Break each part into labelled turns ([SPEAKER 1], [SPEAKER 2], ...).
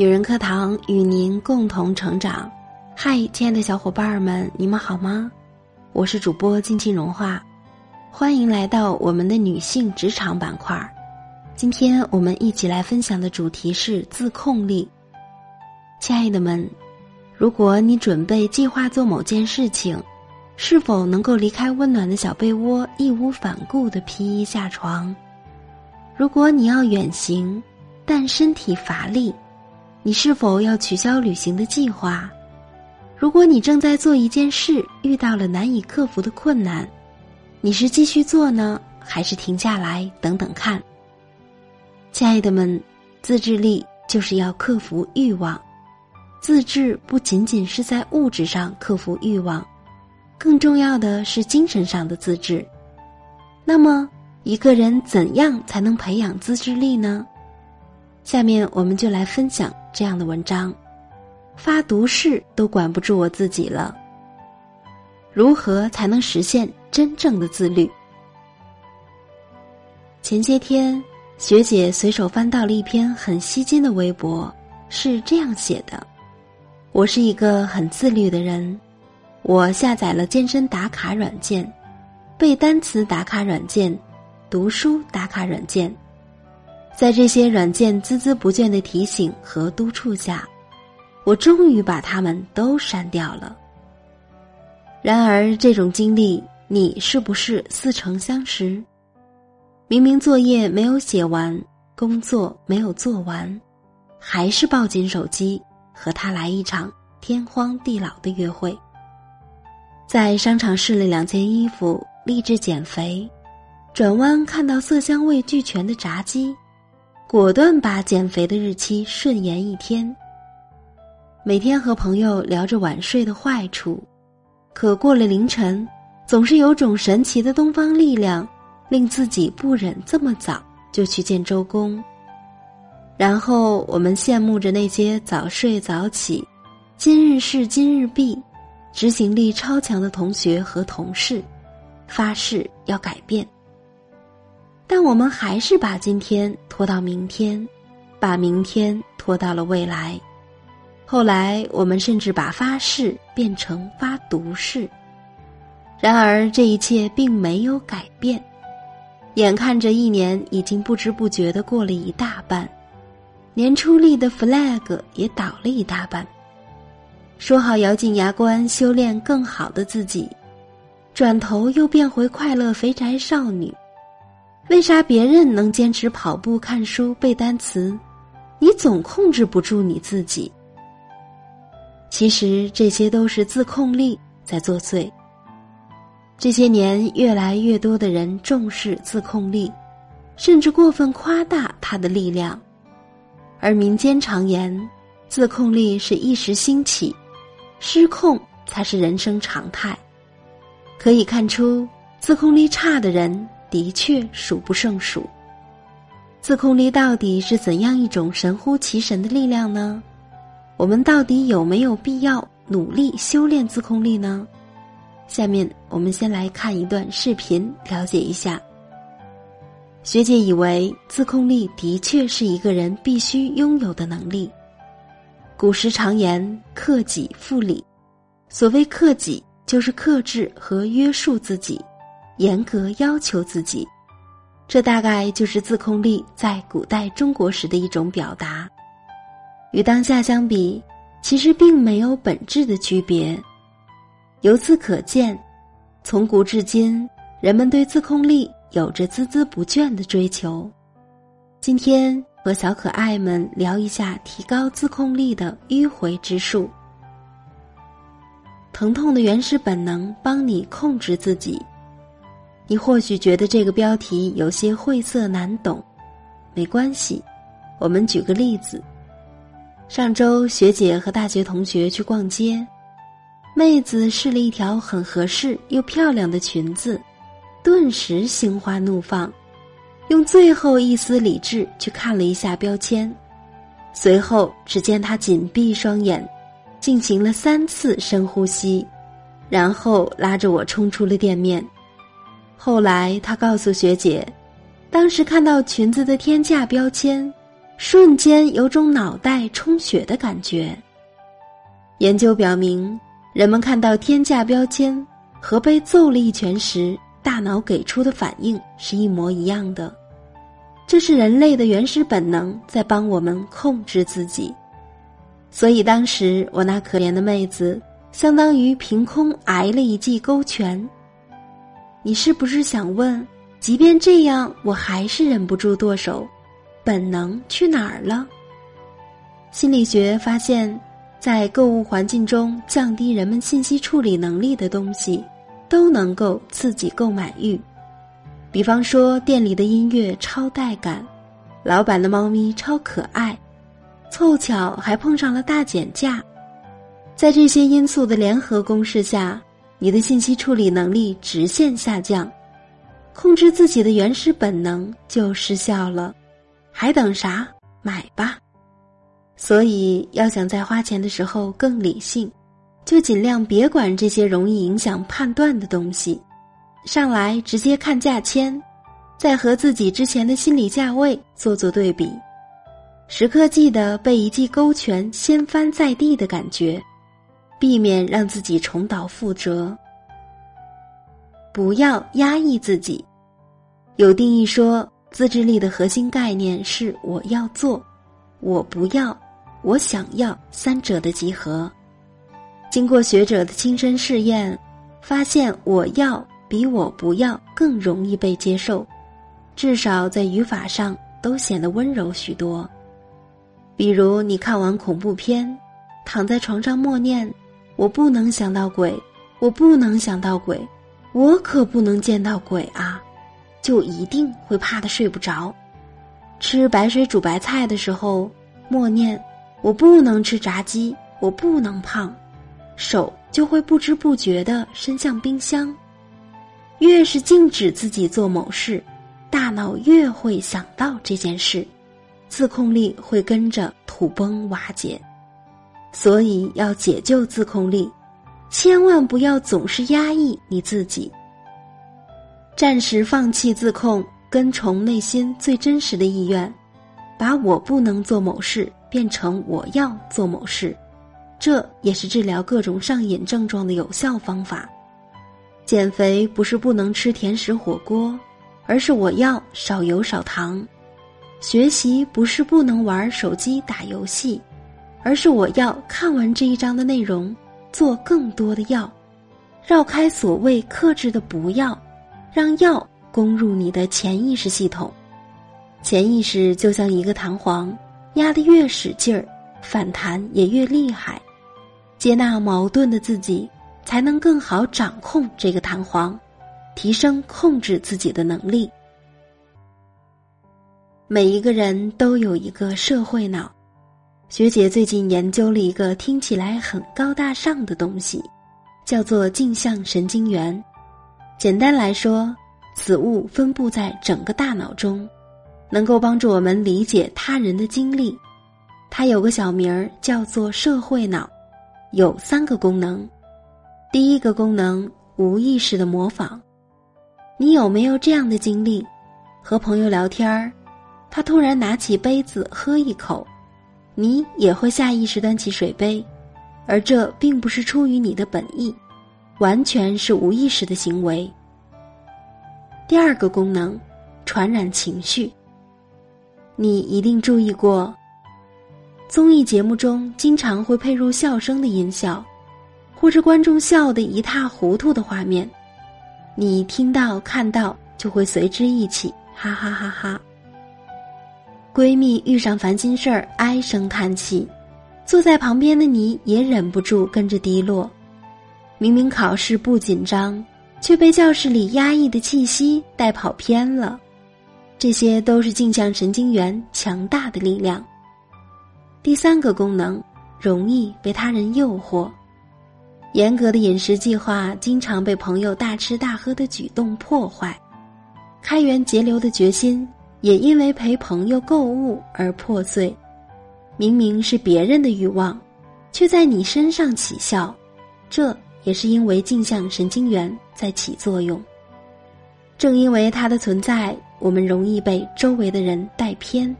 [SPEAKER 1] 女人课堂与您共同成长。嗨，亲爱的小伙伴们，你们好吗？我是主播静静融化，欢迎来到我们的女性职场板块。今天我们一起来分享的主题是自控力。亲爱的们，如果你准备计划做某件事情，是否能够离开温暖的小被窝，义无反顾的披衣下床？如果你要远行，但身体乏力，你是否要取消旅行的计划？如果你正在做一件事，遇到了难以克服的困难，你是继续做呢，还是停下来等等看？亲爱的们，自制力就是要克服欲望。自制不仅仅是在物质上克服欲望，更重要的是精神上的自制。那么，一个人怎样才能培养自制力呢？下面我们就来分享这样的文章。发毒誓都管不住我自己了。如何才能实现真正的自律？前些天，学姐随手翻到了一篇很吸睛的微博，是这样写的：“我是一个很自律的人，我下载了健身打卡软件、背单词打卡软件、读书打卡软件，在这些软件孜孜不倦的提醒和督促下。”我终于把他们都删掉了。然而，这种经历你是不是似曾相识？明明作业没有写完，工作没有做完，还是抱紧手机和他来一场天荒地老的约会。在商场试了两件衣服，立志减肥，转弯看到色香味俱全的炸鸡，果断把减肥的日期顺延一天。每天和朋友聊着晚睡的坏处，可过了凌晨，总是有种神奇的东方力量，令自己不忍这么早就去见周公。然后我们羡慕着那些早睡早起、今日事今日毕、执行力超强的同学和同事，发誓要改变。但我们还是把今天拖到明天，把明天拖到了未来。后来，我们甚至把发誓变成发毒誓。然而，这一切并没有改变。眼看着一年已经不知不觉的过了一大半，年初立的 flag 也倒了一大半。说好咬紧牙关修炼更好的自己，转头又变回快乐肥宅少女。为啥别人能坚持跑步、看书、背单词，你总控制不住你自己？其实这些都是自控力在作祟。这些年，越来越多的人重视自控力，甚至过分夸大它的力量。而民间常言，自控力是一时兴起，失控才是人生常态。可以看出，自控力差的人的确数不胜数。自控力到底是怎样一种神乎其神的力量呢？我们到底有没有必要努力修炼自控力呢？下面我们先来看一段视频，了解一下。学姐以为自控力的确是一个人必须拥有的能力。古时常言“克己复礼”，所谓克己，就是克制和约束自己，严格要求自己。这大概就是自控力在古代中国时的一种表达。与当下相比，其实并没有本质的区别。由此可见，从古至今，人们对自控力有着孜孜不倦的追求。今天和小可爱们聊一下提高自控力的迂回之术。疼痛的原始本能帮你控制自己。你或许觉得这个标题有些晦涩难懂，没关系，我们举个例子。上周学姐和大学同学去逛街，妹子试了一条很合适又漂亮的裙子，顿时心花怒放，用最后一丝理智去看了一下标签，随后只见她紧闭双眼，进行了三次深呼吸，然后拉着我冲出了店面。后来她告诉学姐，当时看到裙子的天价标签。瞬间有种脑袋充血的感觉。研究表明，人们看到天价标签和被揍了一拳时，大脑给出的反应是一模一样的。这是人类的原始本能在帮我们控制自己。所以当时我那可怜的妹子，相当于凭空挨了一记勾拳。你是不是想问，即便这样，我还是忍不住剁手？本能去哪儿了？心理学发现，在购物环境中降低人们信息处理能力的东西，都能够刺激购买欲。比方说，店里的音乐超带感，老板的猫咪超可爱。凑巧还碰上了大减价，在这些因素的联合攻势下，你的信息处理能力直线下降，控制自己的原始本能就失效了，还等啥？买吧！所以要想在花钱的时候更理性，就尽量别管这些容易影响判断的东西，上来直接看价签，再和自己之前的心理价位做做对比。时刻记得被一记勾拳掀翻在地的感觉，避免让自己重蹈覆辙。不要压抑自己。有定义说，自制力的核心概念是“我要做”“我不要”“我想要”三者的集合。经过学者的亲身试验，发现“我要”比“我不要”更容易被接受，至少在语法上都显得温柔许多。比如，你看完恐怖片，躺在床上默念：“我不能想到鬼，我不能想到鬼，我可不能见到鬼啊！”就一定会怕的睡不着。吃白水煮白菜的时候，默念：“我不能吃炸鸡，我不能胖”，手就会不知不觉的伸向冰箱。越是禁止自己做某事，大脑越会想到这件事。自控力会跟着土崩瓦解，所以要解救自控力，千万不要总是压抑你自己。暂时放弃自控，跟从内心最真实的意愿，把我不能做某事变成我要做某事，这也是治疗各种上瘾症状的有效方法。减肥不是不能吃甜食火锅，而是我要少油少糖。学习不是不能玩手机打游戏，而是我要看完这一章的内容，做更多的药，绕开所谓克制的不要，让药攻入你的潜意识系统。潜意识就像一个弹簧，压得越使劲儿，反弹也越厉害。接纳矛盾的自己，才能更好掌控这个弹簧，提升控制自己的能力。每一个人都有一个社会脑，学姐最近研究了一个听起来很高大上的东西，叫做镜像神经元。简单来说，此物分布在整个大脑中，能够帮助我们理解他人的经历。它有个小名儿叫做社会脑，有三个功能。第一个功能，无意识的模仿。你有没有这样的经历？和朋友聊天儿。他突然拿起杯子喝一口，你也会下意识端起水杯，而这并不是出于你的本意，完全是无意识的行为。第二个功能，传染情绪。你一定注意过，综艺节目中经常会配入笑声的音效，或者观众笑得一塌糊涂的画面，你听到看到就会随之一起哈哈哈哈。闺蜜遇上烦心事儿，唉声叹气，坐在旁边的你也忍不住跟着低落。明明考试不紧张，却被教室里压抑的气息带跑偏了。这些都是镜像神经元强大的力量。第三个功能，容易被他人诱惑。严格的饮食计划经常被朋友大吃大喝的举动破坏，开源节流的决心。也因为陪朋友购物而破碎，明明是别人的欲望，却在你身上起效，这也是因为镜像神经元在起作用。正因为它的存在，我们容易被周围的人带偏。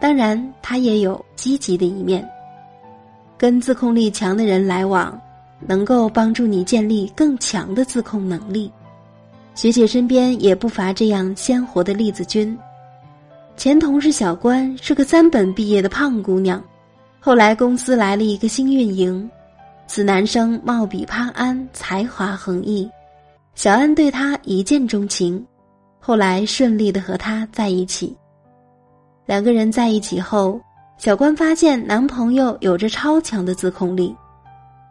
[SPEAKER 1] 当然，它也有积极的一面。跟自控力强的人来往，能够帮助你建立更强的自控能力。学姐身边也不乏这样鲜活的例子君。前同事小关是个三本毕业的胖姑娘，后来公司来了一个新运营，此男生貌比潘安，才华横溢，小安对他一见钟情，后来顺利的和他在一起。两个人在一起后，小关发现男朋友有着超强的自控力，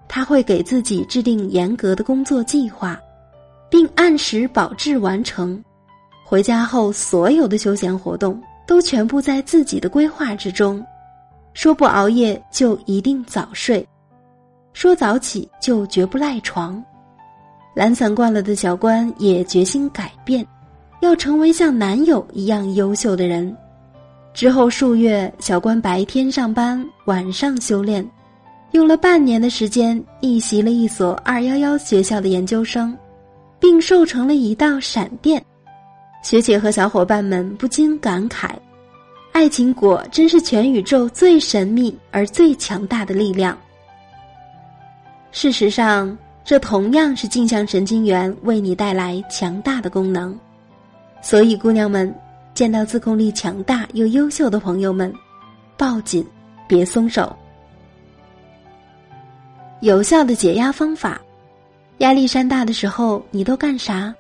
[SPEAKER 1] 他会给自己制定严格的工作计划，并按时保质完成，回家后所有的休闲活动。都全部在自己的规划之中，说不熬夜就一定早睡，说早起就绝不赖床。懒散惯了的小关也决心改变，要成为像男友一样优秀的人。之后数月，小关白天上班，晚上修炼，用了半年的时间逆袭了一所二幺幺学校的研究生，并瘦成了一道闪电。学姐和小伙伴们不禁感慨：“爱情果真是全宇宙最神秘而最强大的力量。”事实上，这同样是镜像神经元为你带来强大的功能。所以，姑娘们见到自控力强大又优秀的朋友们，抱紧，别松手。有效的解压方法：压力山大的时候，你都干啥？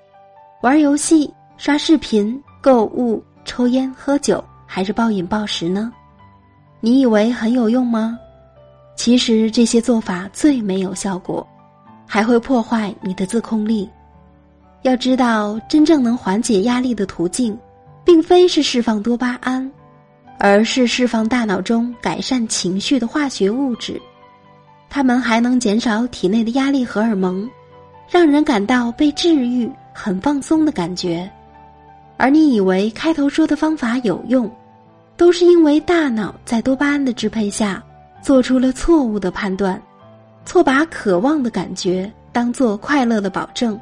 [SPEAKER 1] 玩游戏。刷视频、购物、抽烟、喝酒，还是暴饮暴食呢？你以为很有用吗？其实这些做法最没有效果，还会破坏你的自控力。要知道，真正能缓解压力的途径，并非是释放多巴胺，而是释放大脑中改善情绪的化学物质。它们还能减少体内的压力荷尔蒙，让人感到被治愈、很放松的感觉。而你以为开头说的方法有用，都是因为大脑在多巴胺的支配下做出了错误的判断，错把渴望的感觉当做快乐的保证，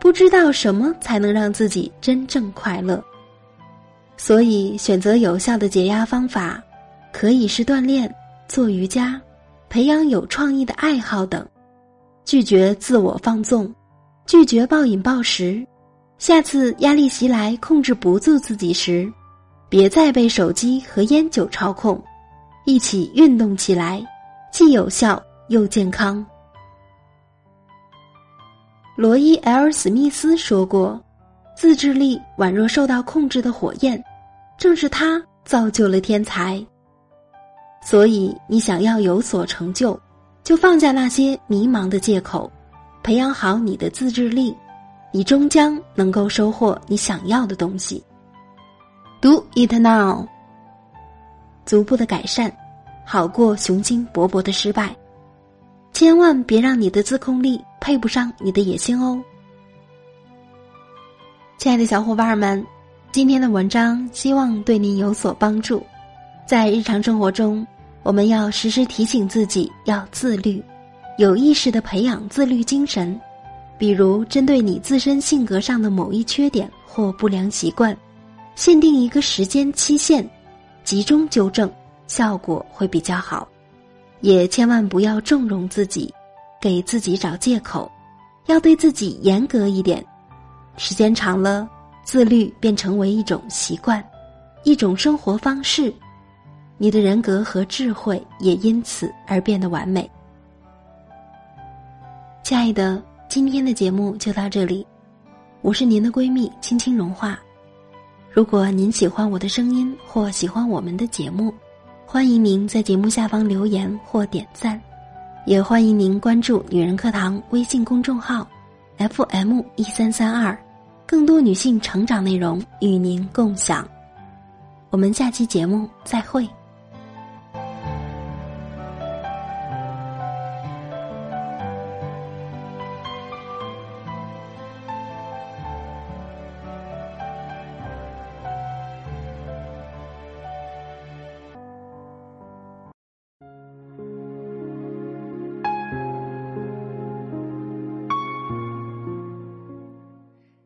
[SPEAKER 1] 不知道什么才能让自己真正快乐。所以，选择有效的解压方法，可以是锻炼、做瑜伽、培养有创意的爱好等，拒绝自我放纵，拒绝暴饮暴食。下次压力袭来，控制不住自己时，别再被手机和烟酒操控，一起运动起来，既有效又健康。罗伊 ·L· 史密斯说过：“自制力宛若受到控制的火焰，正是它造就了天才。”所以，你想要有所成就，就放下那些迷茫的借口，培养好你的自制力。你终将能够收获你想要的东西。Do it now。逐步的改善，好过雄心勃勃的失败。千万别让你的自控力配不上你的野心哦。亲爱的小伙伴们，今天的文章希望对您有所帮助。在日常生活中，我们要时时提醒自己要自律，有意识的培养自律精神。比如，针对你自身性格上的某一缺点或不良习惯，限定一个时间期限，集中纠正，效果会比较好。也千万不要纵容自己，给自己找借口，要对自己严格一点。时间长了，自律便成为一种习惯，一种生活方式，你的人格和智慧也因此而变得完美。亲爱的。今天的节目就到这里，我是您的闺蜜青青融化。如果您喜欢我的声音或喜欢我们的节目，欢迎您在节目下方留言或点赞，也欢迎您关注“女人课堂”微信公众号 FM 一三三二，更多女性成长内容与您共享。我们下期节目再会。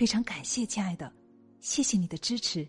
[SPEAKER 2] 非常感谢，亲爱的，谢谢你的支持。